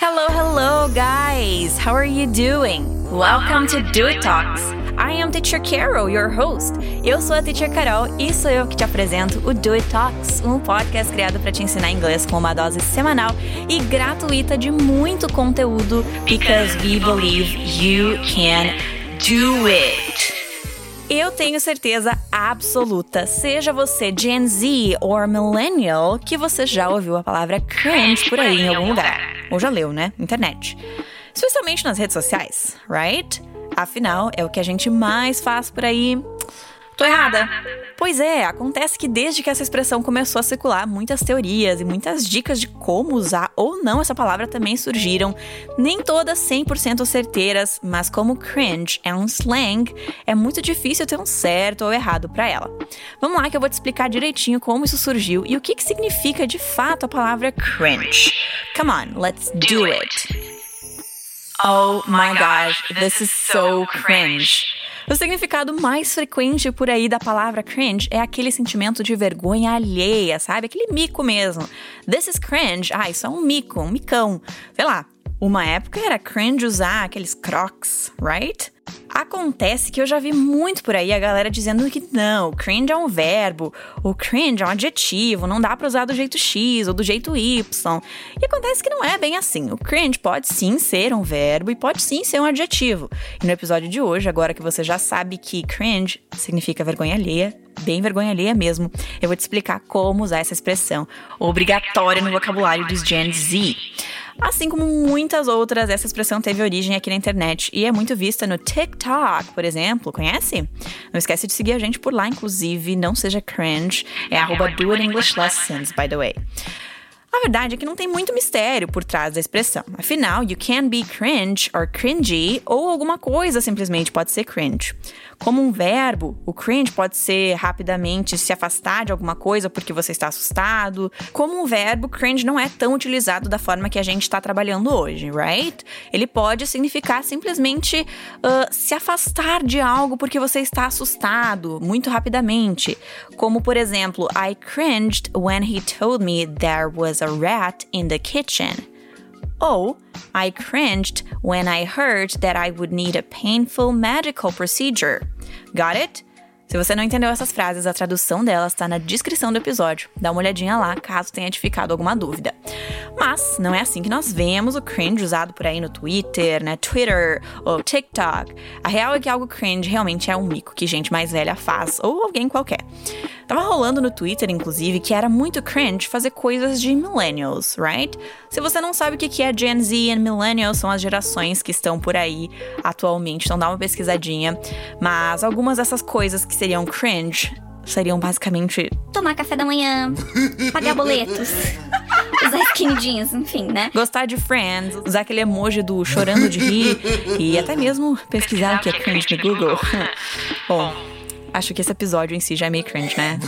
Hello, hello, guys. How are you doing? Welcome to Do It Talks. I am Teacher Carol, your host. Eu sou a Teacher Carol e sou eu que te apresento o Do It Talks, um podcast criado para te ensinar inglês com uma dose semanal e gratuita de muito conteúdo, because we believe you can do it. Eu tenho certeza absoluta, seja você Gen Z ou Millennial, que você já ouviu a palavra cringe por aí em algum lugar. Ou já leu, né? Internet. Especialmente nas redes sociais, right? Afinal, é o que a gente mais faz por aí. Tô errada. Pois é, acontece que desde que essa expressão começou a circular, muitas teorias e muitas dicas de como usar ou não essa palavra também surgiram. Nem todas 100% certeiras, mas como cringe é um slang, é muito difícil ter um certo ou errado para ela. Vamos lá que eu vou te explicar direitinho como isso surgiu e o que, que significa de fato a palavra cringe. Come on, let's do it. Oh my gosh, this is so cringe. O significado mais frequente por aí da palavra cringe é aquele sentimento de vergonha alheia, sabe? Aquele mico mesmo. This is cringe. Ah, isso é um mico, um micão. Sei lá. Uma época era cringe usar aqueles crocs, right? Acontece que eu já vi muito por aí a galera dizendo que não, cringe é um verbo, o cringe é um adjetivo, não dá para usar do jeito X ou do jeito Y. E acontece que não é bem assim. O cringe pode sim ser um verbo e pode sim ser um adjetivo. E no episódio de hoje, agora que você já sabe que cringe significa vergonha alheia, bem vergonha alheia mesmo, eu vou te explicar como usar essa expressão obrigatória no vocabulário dos Gen Z. Assim como muitas outras, essa expressão teve origem aqui na internet e é muito vista no TikTok, por exemplo. Conhece? Não esquece de seguir a gente por lá, inclusive. Não seja cringe. É arroba Lessons, by the way. Verdade é que não tem muito mistério por trás da expressão. Afinal, you can be cringe or cringy, ou alguma coisa simplesmente pode ser cringe. Como um verbo, o cringe pode ser rapidamente se afastar de alguma coisa porque você está assustado. Como um verbo, cringe não é tão utilizado da forma que a gente está trabalhando hoje, right? Ele pode significar simplesmente uh, se afastar de algo porque você está assustado muito rapidamente. Como, por exemplo, I cringed when he told me there was a rat in the kitchen. Oh, I cringed when I heard that I would need a painful medical procedure. Got it? Se você não entendeu essas frases, a tradução delas está na descrição do episódio. Dá uma olhadinha lá, caso tenha te ficado alguma dúvida. Mas não é assim que nós vemos o cringe usado por aí no Twitter, né, Twitter ou TikTok. A real é que algo cringe realmente é um mico que gente mais velha faz ou alguém qualquer. Tava rolando no Twitter, inclusive, que era muito cringe fazer coisas de millennials, right? Se você não sabe o que é Gen Z e millennials, são as gerações que estão por aí atualmente, então dá uma pesquisadinha. Mas algumas dessas coisas que seriam cringe seriam basicamente tomar café da manhã, pagar boletos. usar skinny jeans, enfim, né? Gostar de Friends, usar aquele emoji do chorando de rir e até mesmo pesquisar o que é cringe no Google. Bom, Acho que esse episódio em si já é meio cringe, né?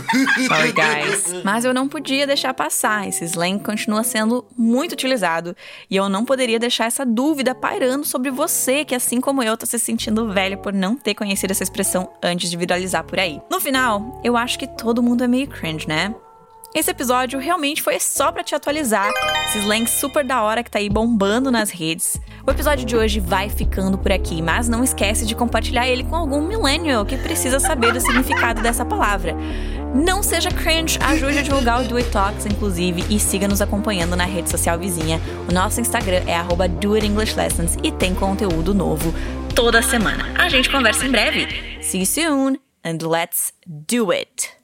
Sorry, guys. Mas eu não podia deixar passar. Esse slang continua sendo muito utilizado e eu não poderia deixar essa dúvida pairando sobre você, que assim como eu, tá se sentindo velho por não ter conhecido essa expressão antes de viralizar por aí. No final, eu acho que todo mundo é meio cringe, né? Esse episódio realmente foi só para te atualizar, esse slang super da hora que tá aí bombando nas redes. O episódio de hoje vai ficando por aqui, mas não esquece de compartilhar ele com algum millennial que precisa saber do significado dessa palavra. Não seja cringe, ajude a divulgar o Do It Talks, inclusive, e siga nos acompanhando na rede social vizinha. O nosso Instagram é arroba Lessons e tem conteúdo novo toda semana. A gente conversa em breve. See you soon and let's do it!